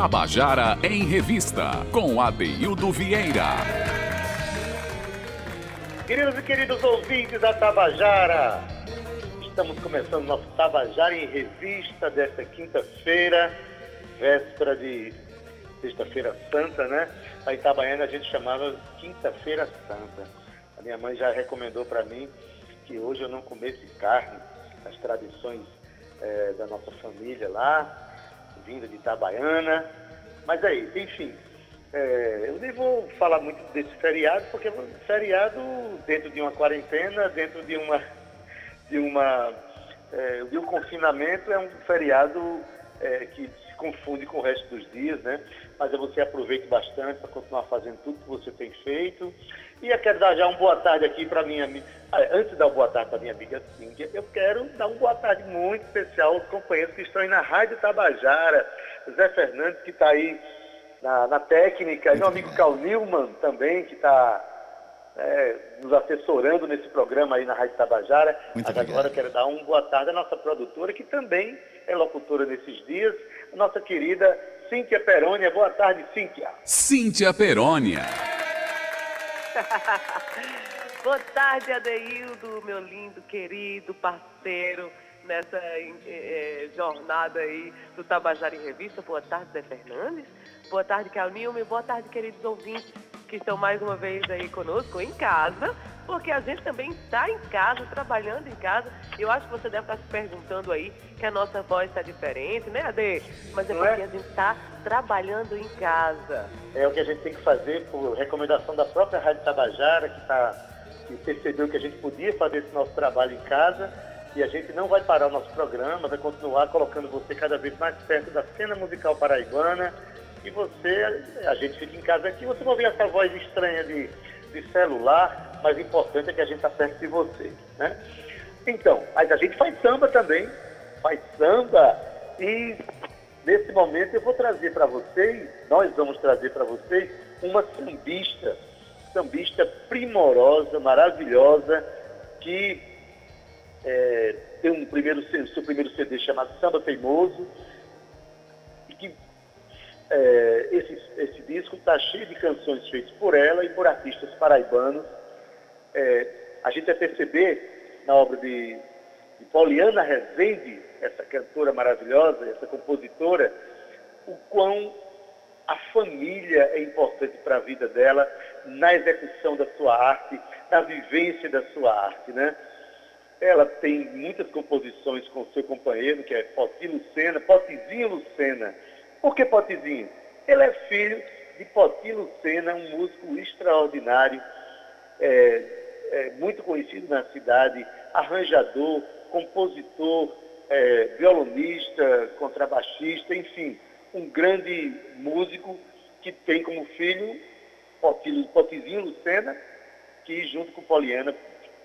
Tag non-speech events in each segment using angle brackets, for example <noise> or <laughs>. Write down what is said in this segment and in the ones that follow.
Tabajara em Revista, com Adeildo Vieira. Queridos e queridos ouvintes da Tabajara, estamos começando nosso Tabajara em Revista desta quinta-feira, véspera de Sexta-feira Santa, né? A Itabaiana a gente chamava Quinta-feira Santa. A minha mãe já recomendou para mim que hoje eu não comesse carne, as tradições é, da nossa família lá, vinda de Itabaiana. Mas é enfim. É, eu nem vou falar muito desse feriado, porque feriado dentro de uma quarentena, dentro de uma de uma é, de um confinamento é um feriado é, que confunde com o resto dos dias, né? Mas você aproveite bastante para continuar fazendo tudo que você tem feito. E eu quero dar já uma boa tarde aqui para minha amiga. Antes de dar uma boa tarde para minha amiga Cíntia, eu quero dar uma boa tarde muito especial aos companheiros que estão aí na Rádio Tabajara. Zé Fernandes, que está aí na, na técnica, e meu amigo Carl Nilman também, que está é, nos assessorando nesse programa aí na Rádio Tabajara. Muito Mas obrigado. agora eu quero dar uma boa tarde à nossa produtora, que também é locutora nesses dias, nossa querida Cíntia Perônia. Boa tarde, Cíntia. Cíntia Perônia. <laughs> Boa tarde, Adeildo, meu lindo, querido parceiro, nessa é, jornada aí do Tabajara em Revista. Boa tarde, Zé Fernandes. Boa tarde, Calnilme. Boa tarde, queridos ouvintes que estão mais uma vez aí conosco em casa, porque a gente também está em casa, trabalhando em casa. Eu acho que você deve estar se perguntando aí que a nossa voz está diferente, né, Ade? Mas é porque é? a gente está trabalhando em casa. É o que a gente tem que fazer por recomendação da própria Rádio Tabajara, que, tá, que percebeu que a gente podia fazer esse nosso trabalho em casa. E a gente não vai parar o nosso programa, vai continuar colocando você cada vez mais perto da cena musical paraibana, e você, a gente fica em casa aqui, você vai ouvir essa voz estranha de, de celular, mas o importante é que a gente está perto de você, né? Então, mas a gente faz samba também, faz samba e nesse momento eu vou trazer para vocês, nós vamos trazer para vocês uma sambista, sambista primorosa, maravilhosa, que é, tem um primeiro, seu primeiro CD chamado Samba Teimoso, e que é, esse, esse disco está cheio de canções feitas por ela e por artistas paraibanos. É, a gente vai perceber na obra de, de Poliana Rezende, essa cantora maravilhosa, essa compositora, o quão a família é importante para a vida dela na execução da sua arte, na vivência da sua arte, né? Ela tem muitas composições com seu companheiro, que é Poti Lucena, Potizinho Lucena. Por que Potizinho? Ele é filho de Poti Lucena, um músico extraordinário, é, é, muito conhecido na cidade, arranjador, compositor, é, violonista, contrabaixista, enfim, um grande músico que tem como filho Potizinho Lucena, que junto com Poliana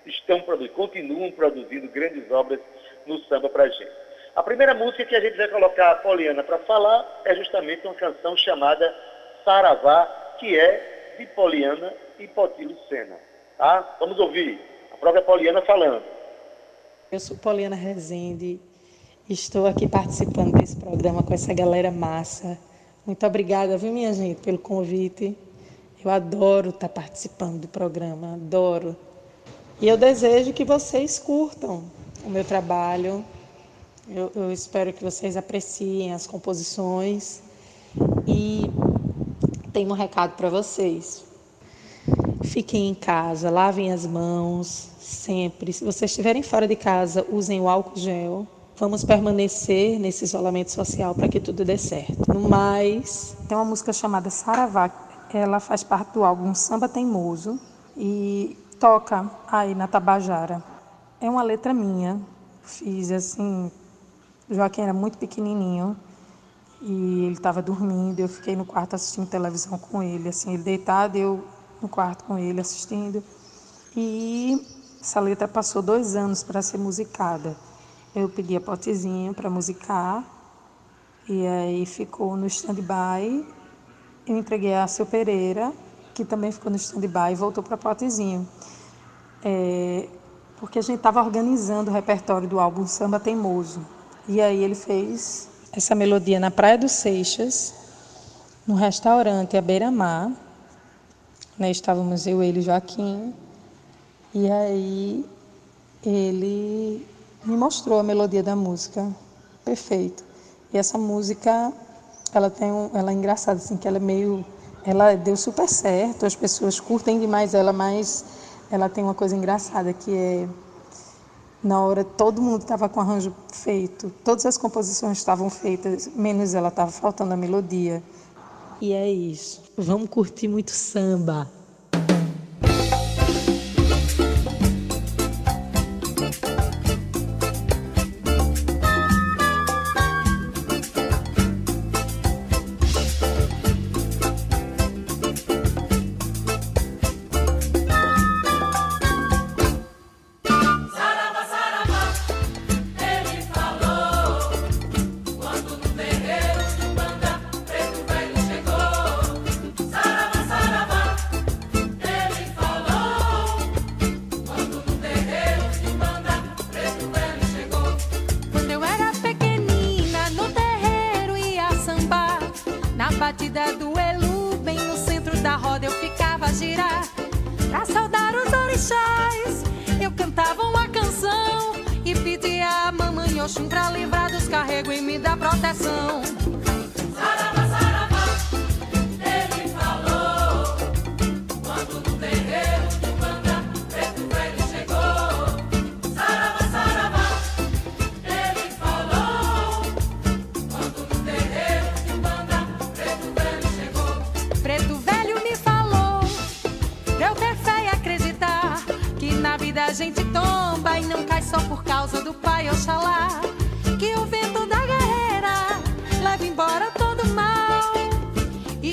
estão produzindo, continuam produzindo grandes obras no samba pra gente. A primeira música que a gente vai colocar a Poliana para falar é justamente uma canção chamada Saravá, que é de Poliana e Poti Lucena. Tá? Vamos ouvir a própria Poliana falando. Eu sou Poliana Rezende, estou aqui participando desse programa com essa galera massa. Muito obrigada, viu, minha gente, pelo convite. Eu adoro estar participando do programa, adoro. E eu desejo que vocês curtam o meu trabalho, eu, eu espero que vocês apreciem as composições e tenho um recado para vocês. Fiquem em casa, lavem as mãos sempre. Se vocês estiverem fora de casa, usem o álcool gel. Vamos permanecer nesse isolamento social para que tudo dê certo. No mais, tem uma música chamada Saravá. Ela faz parte do álbum Samba Teimoso e toca aí na Tabajara. É uma letra minha. Fiz assim Joaquim era muito pequenininho e ele estava dormindo. Eu fiquei no quarto assistindo televisão com ele, assim, ele deitado, eu no quarto com ele assistindo. E essa letra passou dois anos para ser musicada. Eu pedi a potezinha para musicar e aí ficou no stand-by. Eu entreguei a Seu Pereira, que também ficou no stand-by e voltou para potezinho. É, porque a gente estava organizando o repertório do álbum Samba Teimoso. E aí ele fez essa melodia na Praia dos Seixas num restaurante à beira-mar. Né? Estávamos eu, ele e Joaquim. E aí ele me mostrou a melodia da música. Perfeito. E essa música, ela tem um, ela é engraçada assim, que ela é meio ela deu super certo, as pessoas curtem demais ela, mas ela tem uma coisa engraçada que é na hora todo mundo estava com arranjo feito, todas as composições estavam feitas, menos ela estava faltando a melodia. E é isso. Vamos curtir muito samba.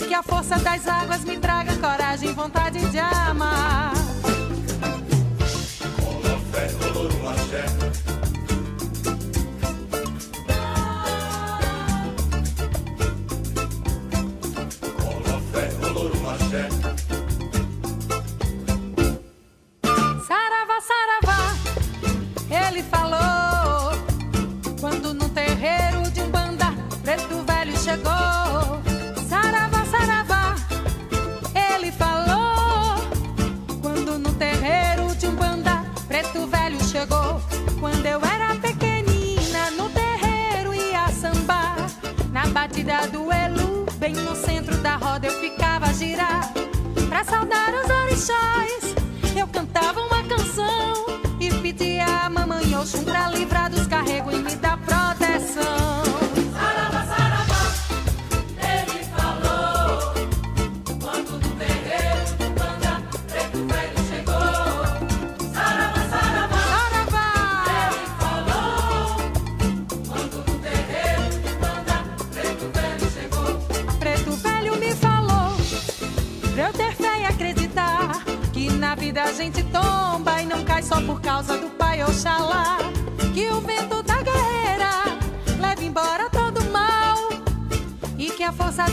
que a força das águas me traga coragem, vontade de amar. Olá, fé, da do Elu, bem no centro da roda eu ficava a girar. Pra saudar o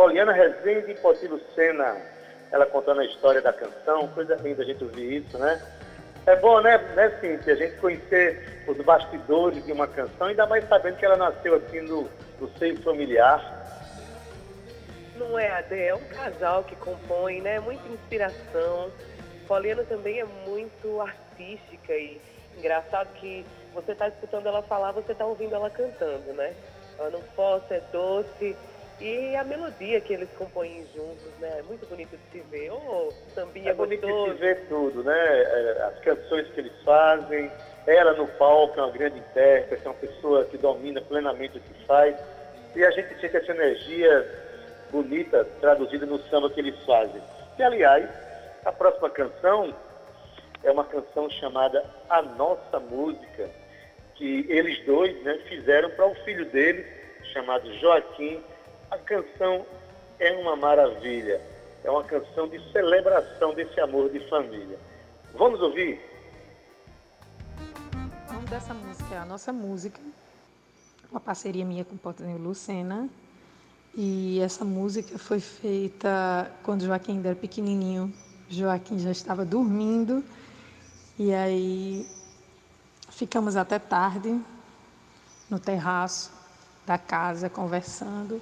Poliana Rezende e Poti Lucena. Ela contando a história da canção, coisa linda a gente ouvir isso, né? É bom, né, né Cíntia, a gente conhecer os bastidores de uma canção, ainda mais sabendo que ela nasceu aqui no, no seio familiar. Não é, Ade, é um casal que compõe, né? Muita inspiração Poliana também é muito artística e engraçado que você está escutando ela falar, você está ouvindo ela cantando, né? Ela não força, é doce. E a melodia que eles compõem juntos, né? É muito bonito de se ver. Oh, sambinha é bonito gostoso. de se ver tudo, né? É, as canções que eles fazem, ela no palco é uma grande intérprete, é uma pessoa que domina plenamente o que faz. E a gente sente essa energia bonita traduzida no samba que eles fazem. E, aliás, a próxima canção é uma canção chamada A Nossa Música, que eles dois né, fizeram para o filho deles, chamado Joaquim. A canção é uma maravilha. é uma canção de celebração desse amor de família. Vamos ouvir? Nome dessa música é A Nossa Música, uma parceria minha com o Potinho Lucena. E essa música foi feita quando Joaquim ainda era pequenininho. Joaquim já estava dormindo. E aí ficamos até tarde no terraço da casa conversando.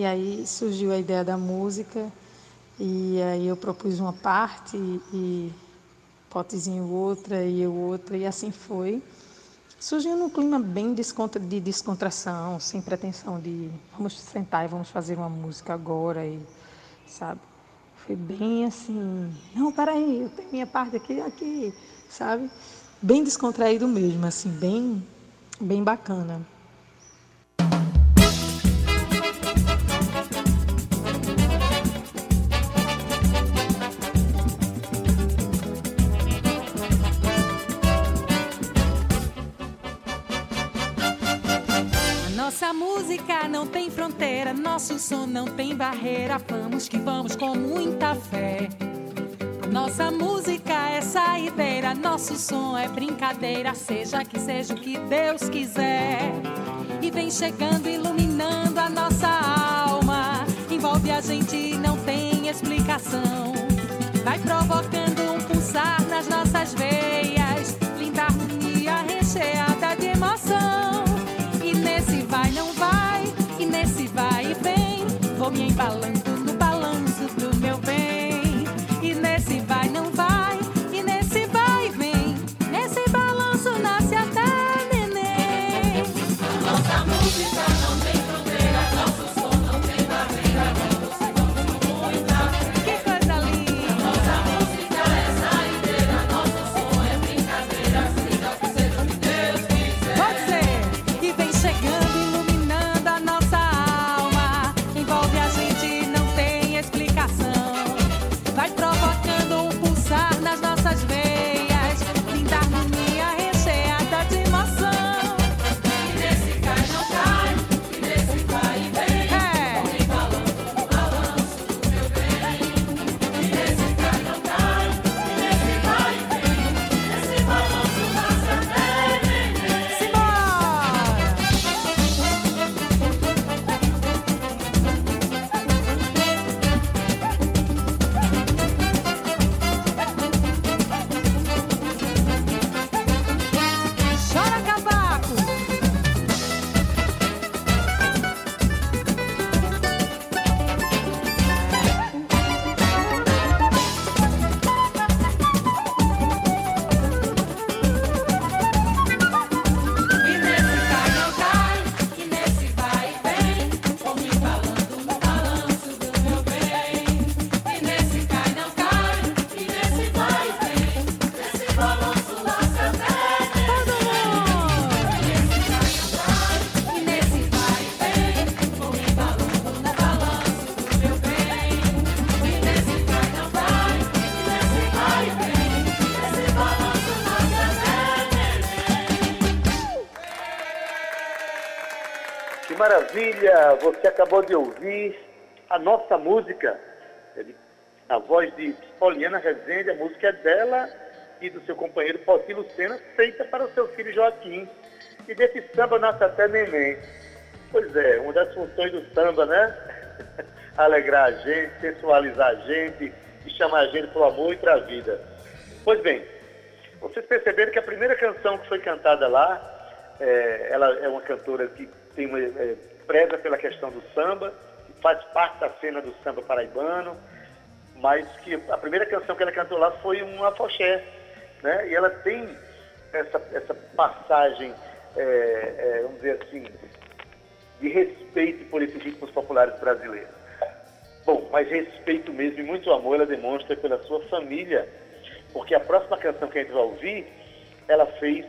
E aí surgiu a ideia da música. E aí eu propus uma parte e Potezinho outra e eu outra. E assim foi surgiu num clima bem de descontração, sem pretensão de vamos sentar e vamos fazer uma música agora e sabe? Foi bem assim, não, peraí, eu tenho minha parte aqui, aqui, sabe? Bem descontraído mesmo, assim, bem, bem bacana. Nossa música não tem fronteira, nosso som não tem barreira. Vamos que vamos com muita fé. Nossa música é saideira, nosso som é brincadeira, seja que seja o que Deus quiser. E vem chegando, iluminando a nossa alma. Envolve a gente e não tem explicação. Vai provocando um pulsar nas nossas veias, linda harmonia recheada me embalando no balanço do meu bem. E nesse vai, não vai, e nesse vai vem, nesse balanço nasce até neném. Nossa música não Você acabou de ouvir a nossa música. A voz de Poliana Rezende, a música é dela e do seu companheiro Poti Lucena, feita para o seu filho Joaquim. E desse samba nasce até neném. Pois é, uma das funções do samba, né? <laughs> Alegrar a gente, sensualizar a gente e chamar a gente para o amor e para a vida. Pois bem, vocês perceberam que a primeira canção que foi cantada lá, é, ela é uma cantora que tem uma, é, preza pela questão do samba, que faz parte da cena do samba paraibano, mas que a primeira canção que ela cantou lá foi um afoxé, né? E ela tem essa, essa passagem, é, é, vamos dizer assim, de respeito por esses ritmos populares brasileiros. Bom, mas respeito mesmo e muito amor ela demonstra pela sua família, porque a próxima canção que a gente vai ouvir, ela fez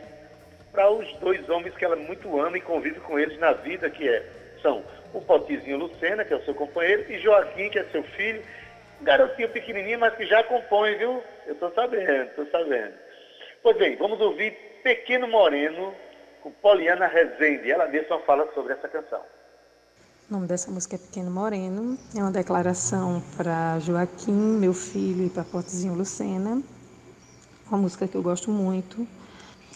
para os dois homens que ela muito ama e convive com eles na vida, que é, são o Potizinho Lucena, que é o seu companheiro, e Joaquim, que é seu filho, um garotinho pequenininho, mas que já compõe, viu? Eu estou sabendo, estou sabendo. Pois bem, vamos ouvir Pequeno Moreno, com Poliana Rezende. Ela mesma fala sobre essa canção. O nome dessa música é Pequeno Moreno. É uma declaração para Joaquim, meu filho, e para Portezinho Lucena. Uma música que eu gosto muito.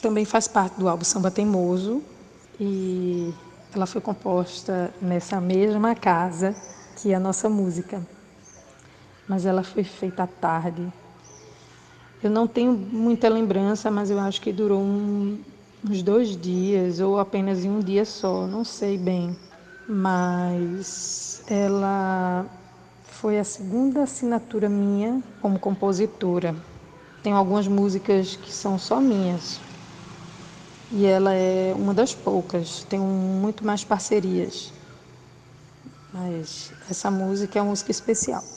Também faz parte do álbum Samba Teimoso. E ela foi composta nessa mesma casa que a nossa música. Mas ela foi feita à tarde. Eu não tenho muita lembrança, mas eu acho que durou um, uns dois dias ou apenas em um dia só, não sei bem mas ela foi a segunda assinatura minha como compositora. Tenho algumas músicas que são só minhas. E ela é uma das poucas, tenho muito mais parcerias. Mas essa música é uma música especial.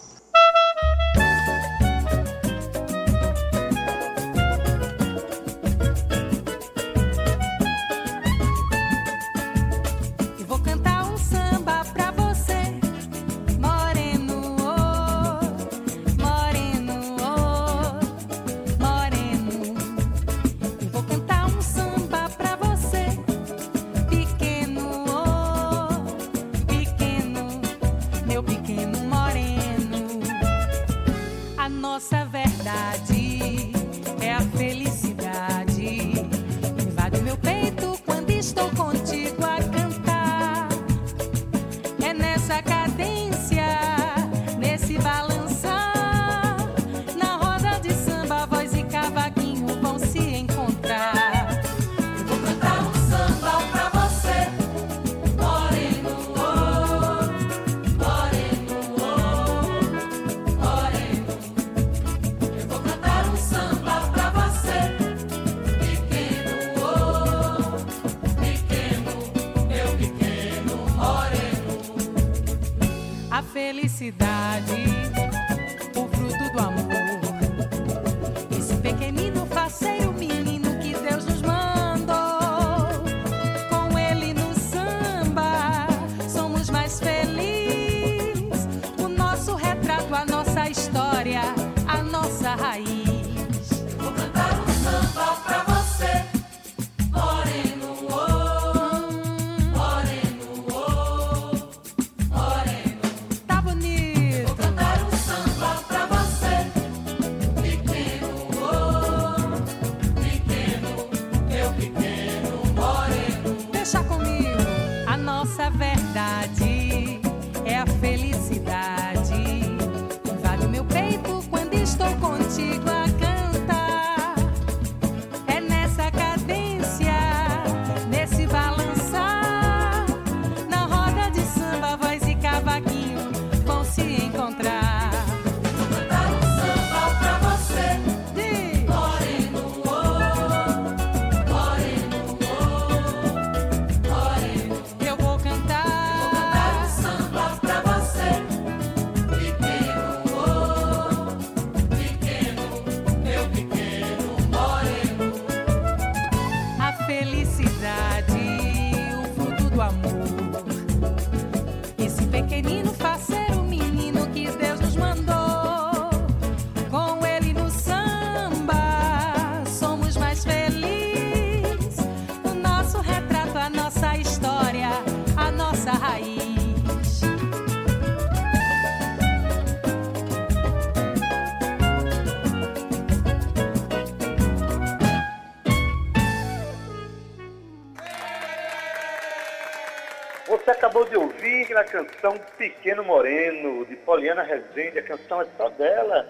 De ouvir a canção Pequeno Moreno, de Poliana Rezende. A canção é só dela,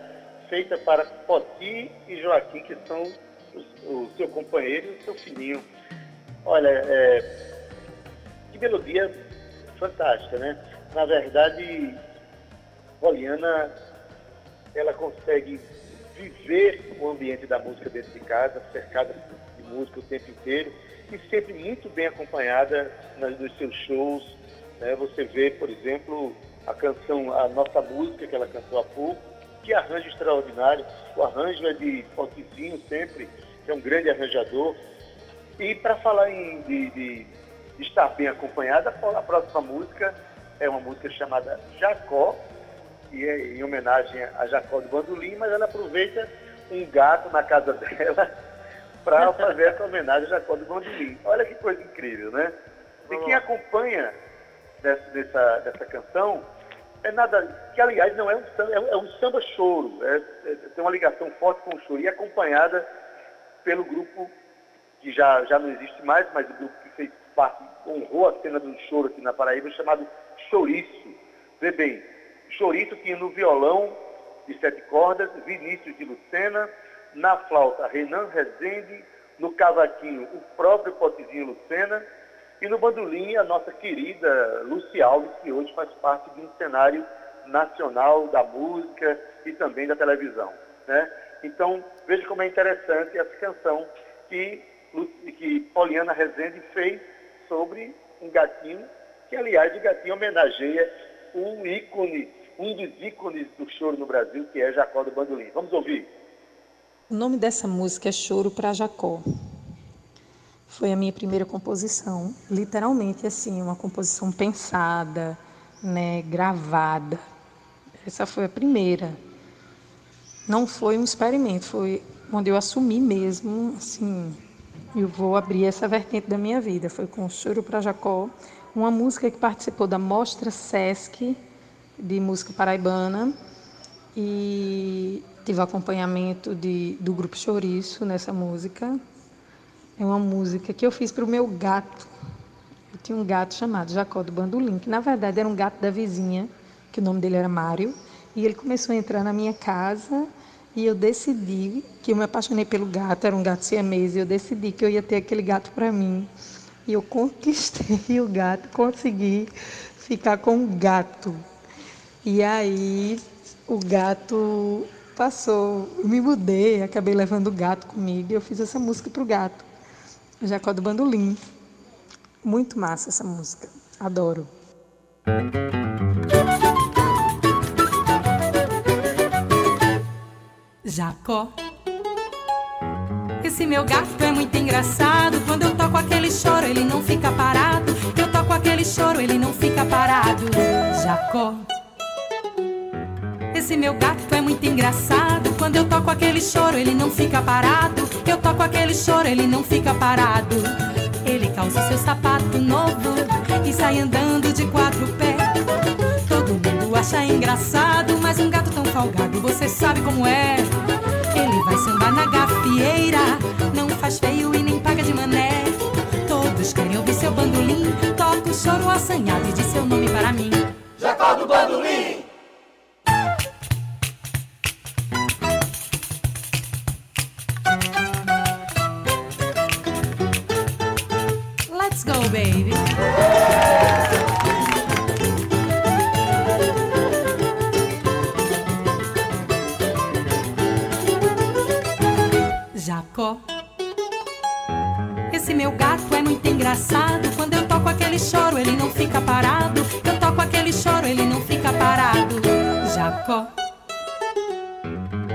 feita para Poti e Joaquim, que são o, o seu companheiro e o seu filhinho. Olha, é, que melodia fantástica, né? Na verdade, Poliana, ela consegue viver o ambiente da música dentro de casa, cercada de música o tempo inteiro e sempre muito bem acompanhada nos seus shows, né? Você vê, por exemplo, a canção, a nossa música que ela cantou há pouco, que arranjo extraordinário. O arranjo é de Pontezinho sempre, que é um grande arranjador. E para falar em, de, de, estar bem acompanhada, a próxima música é uma música chamada Jacó, que é em homenagem a Jacó do Bandolim, mas ela aproveita um gato na casa <laughs> dela para fazer essa homenagem a Jacó do Bandolim. Olha que coisa incrível, né? E quem acompanha dessa, dessa, dessa canção é nada, que aliás não é um samba, é um, é samba choro, é, é, tem uma ligação forte com o choro e é acompanhada pelo grupo que já, já não existe mais, mas o grupo que fez parte, honrou a cena do choro aqui na Paraíba, chamado Chouriço. Vê bem, Chouriço tinha no violão de sete cordas, Vinícius de Lucena, na flauta Renan Rezende, no cavaquinho o próprio Potezinho Lucena, e no bandolim, a nossa querida Luci Alves, que hoje faz parte de um cenário nacional da música e também da televisão. Né? Então, veja como é interessante essa canção que, que Poliana Rezende fez sobre um gatinho, que, aliás, o gatinho homenageia um ícone, um dos ícones do choro no Brasil, que é Jacó do Bandolim. Vamos ouvir. O nome dessa música é Choro para Jacó. Foi a minha primeira composição, literalmente assim, uma composição pensada, né, gravada. Essa foi a primeira. Não foi um experimento, foi onde eu assumi mesmo, assim, eu vou abrir essa vertente da minha vida. Foi com Choro para Jacó, uma música que participou da Mostra Sesc de música paraibana e tive acompanhamento de, do grupo Chouriço nessa música. É uma música que eu fiz para o meu gato. Eu tinha um gato chamado Jacó do Bandolim, que na verdade era um gato da vizinha, que o nome dele era Mário. E ele começou a entrar na minha casa e eu decidi que eu me apaixonei pelo gato, era um gato siamês, e eu decidi que eu ia ter aquele gato para mim. E eu conquistei o gato, consegui ficar com o gato. E aí o gato passou, eu me mudei, acabei levando o gato comigo e eu fiz essa música para o gato. Jacó do Bandolim. Muito massa essa música. Adoro. Jacó. Esse meu gato é muito engraçado. Quando eu toco aquele choro, ele não fica parado. Eu toco aquele choro, ele não fica parado. Jacó. Esse meu gato é muito engraçado. Quando eu toco aquele choro, ele não fica parado. Eu toco aquele choro, ele não fica parado. Ele calça seu sapato novo e sai andando de quatro pés. Todo mundo acha engraçado, mas um gato tão folgado, você sabe como é. Ele vai sambar na gafieira, não faz feio e nem paga de mané. Todos querem ouvir seu bandolim, toca o choro assanhado e diz seu nome para mim.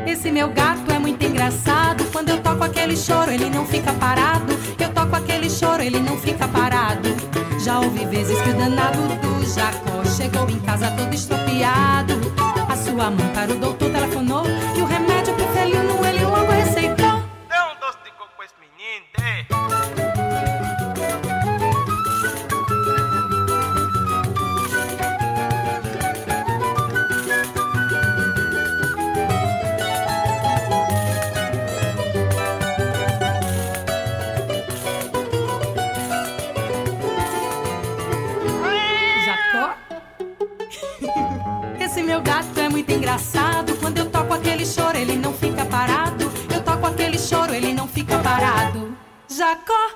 Esse meu gato é muito engraçado. Quando eu toco aquele choro, ele não fica parado. Eu toco aquele choro, ele não fica parado. Já ouvi vezes que o danado do Jacó chegou em casa todo estropiado. A sua mãe para o doutor telefonou e o remédio pro felino ele engraçado. Quando eu toco aquele choro, ele não fica parado. Eu toco aquele choro, ele não fica parado. Jacó?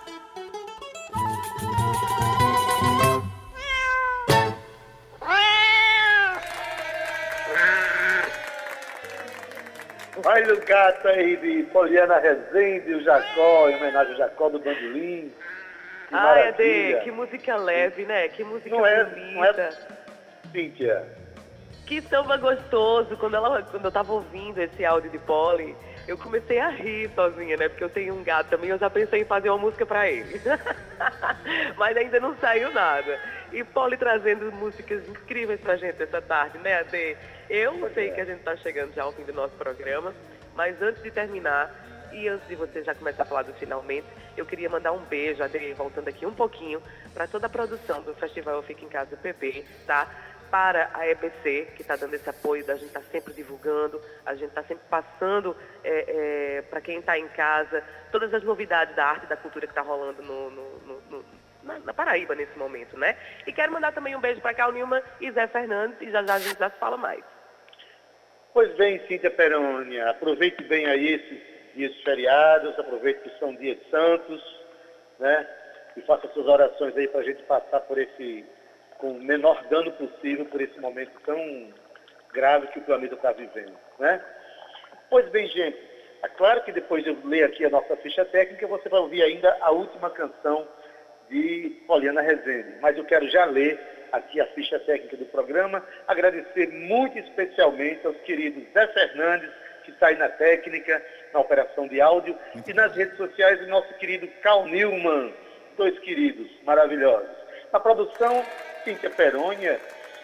Olha o gato aí de Poliana Rezende, o Jacó, em homenagem ao Jacó do Bandolim. Que Ai, maravilha. que música leve, né? Que música Não é, bonita. não é, Cíntia? Que samba gostoso. Quando, ela, quando eu tava ouvindo esse áudio de Polly, eu comecei a rir sozinha, né? Porque eu tenho um gato também, eu já pensei em fazer uma música pra ele. <laughs> Mas ainda não saiu nada. E Polly trazendo músicas incríveis pra gente essa tarde, né, Ade? Eu sei que a gente tá chegando já ao fim do nosso programa, mas antes de terminar, E antes de você já começar a falar do finalmente, eu queria mandar um beijo, Adri, voltando aqui um pouquinho, para toda a produção do Festival Fica em Casa PP, tá? Para a EPC, que está dando esse apoio, a gente está sempre divulgando, a gente está sempre passando é, é, para quem está em casa todas as novidades da arte e da cultura que está rolando no, no, no, na, na, Paraíba nesse momento, né? E quero mandar também um beijo para Cal Nilma e Zé Fernandes, e já já a gente já se fala mais. Pois bem, Cíntia Perônia, aproveite bem aí esses dias feriados, aproveite que são dias santos, né? E faça suas orações aí para a gente passar por esse, com o menor dano possível, por esse momento tão grave que o planeta está vivendo, né? Pois bem, gente, é claro que depois de eu ler aqui a nossa ficha técnica, você vai ouvir ainda a última canção de Poliana Rezende. Mas eu quero já ler aqui a ficha técnica do programa, agradecer muito especialmente aos queridos Zé Fernandes, que está aí na técnica, na operação de áudio, muito e nas redes sociais o nosso querido Cal Newman, dois queridos maravilhosos. Na produção, Cíntia Perônia,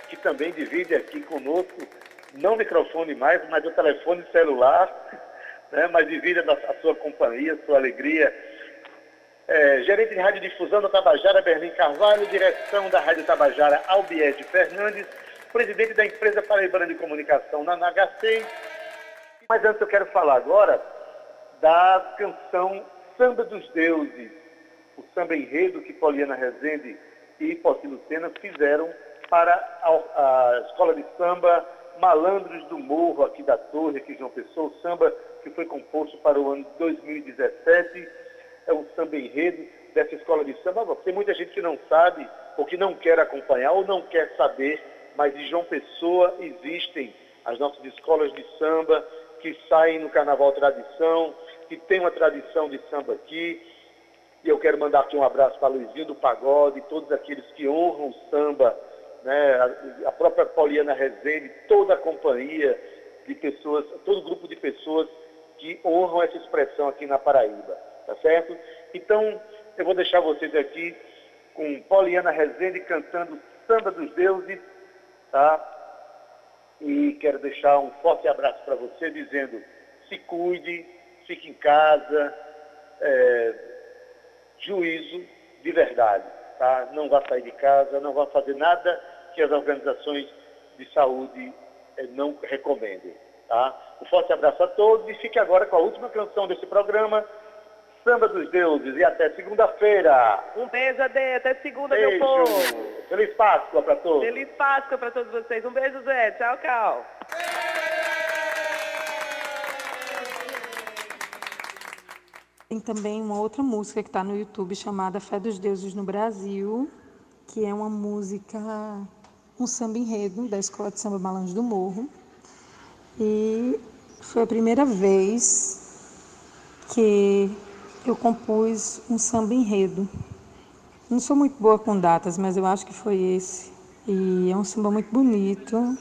que também divide aqui conosco, não microfone mais, mas o telefone celular, <laughs> né, mas divide a, a sua companhia, a sua alegria é, gerente de rádio difusão da Tabajara, Berlim Carvalho, direção da Rádio Tabajara, Albiede Fernandes, presidente da empresa Paraibana de Comunicação, na NHC. Mas antes eu quero falar agora da canção Samba dos Deuses, o samba enredo que Poliana Rezende e Poci Lucena fizeram para a, a, Escola de Samba Malandros do Morro, aqui da Torre, aqui de João Pessoa, o samba que foi composto para o ano 2017 é um samba enredo dessa escola de samba. Tem muita gente que não sabe, ou que não quer acompanhar, ou não quer saber, mas em João Pessoa existem as nossas escolas de samba que saem no Carnaval Tradição, que tem uma tradição de samba aqui. E eu quero mandar aqui um abraço para Luizinho do Pagode, todos aqueles que honram o samba, né? a própria Pauliana Rezende, toda a companhia de pessoas, todo grupo de pessoas que honram essa expressão aqui na Paraíba tá certo? Então, eu vou deixar vocês aqui com Poliana Rezende cantando Samba dos Deuses, tá? E quero deixar um forte abraço para você, dizendo, se cuide, fique em casa, é, juízo de verdade, tá? Não vá sair de casa, não vá fazer nada que as organizações de saúde é, não recomendem, tá? Um forte abraço a todos e fique agora com a última canção desse programa, Samba dos Deuses e até segunda-feira. Um beijo, Ade, até segunda, beijo. meu povo. Feliz Páscoa para todos. Feliz Páscoa para todos vocês. Um beijo, Zé. Tchau, tchau. Tem também uma outra música que está no YouTube chamada Fé dos Deuses no Brasil, que é uma música, um samba enredo da Escola de Samba Malange do Morro. E foi a primeira vez que eu compus um samba enredo. Não sou muito boa com datas, mas eu acho que foi esse. E é um samba muito bonito,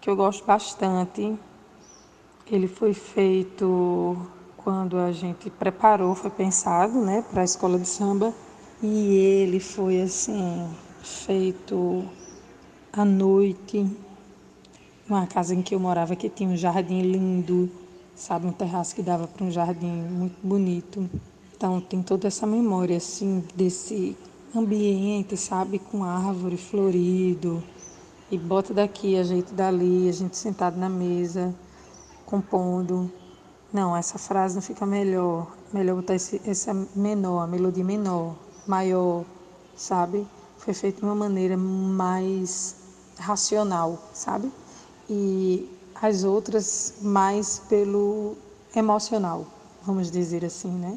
que eu gosto bastante. Ele foi feito quando a gente preparou, foi pensado, né, para a escola de samba. E ele foi assim, feito à noite, numa casa em que eu morava que tinha um jardim lindo sabe, um terraço que dava para um jardim muito bonito. Então tem toda essa memória assim desse ambiente, sabe, com árvore florido e bota daqui, ajeita dali, a gente sentado na mesa compondo. Não, essa frase não fica melhor. Melhor botar esse, esse menor, a melodia menor, maior, sabe? Foi feito de uma maneira mais racional, sabe? E as outras mais pelo emocional, vamos dizer assim, né?